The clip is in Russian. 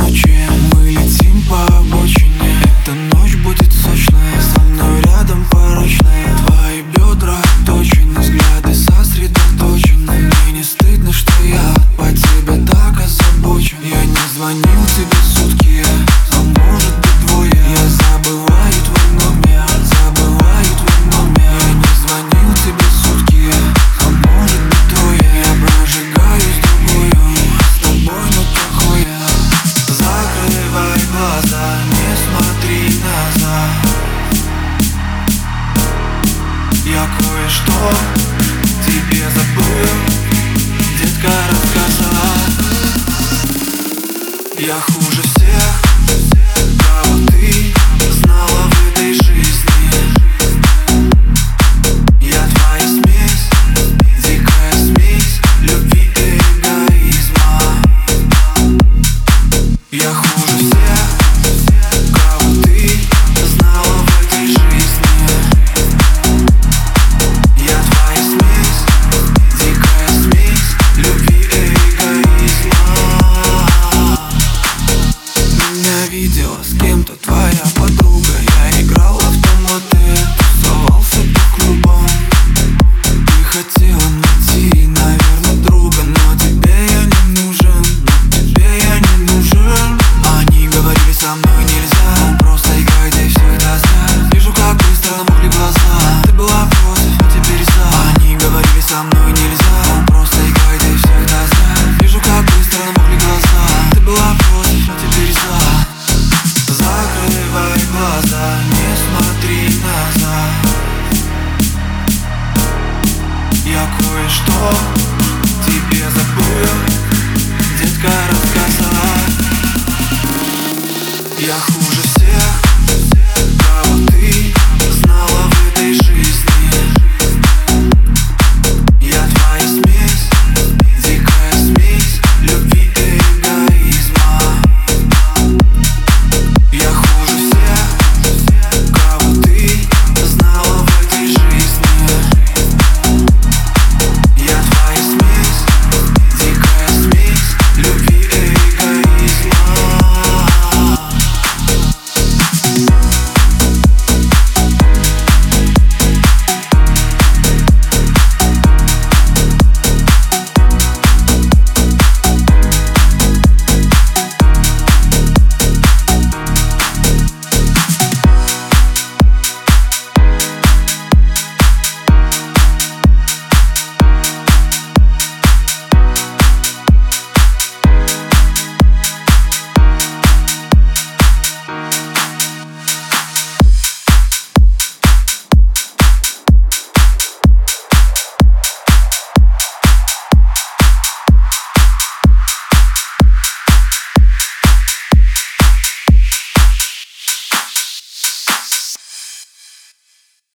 我却 кое-что тебе забыл Детка рассказала. Я хуй Ты, наверное, но тебе я не нужен. Тебе я не нужен. Они говорили, со мной нельзя. Просто играй, ты всегда Вижу, как быстро намокли глаза. Ты была против, но теперь за. Они говорили, со мной нельзя я кое-что тебе забыл. Детка рассказала. Я хуй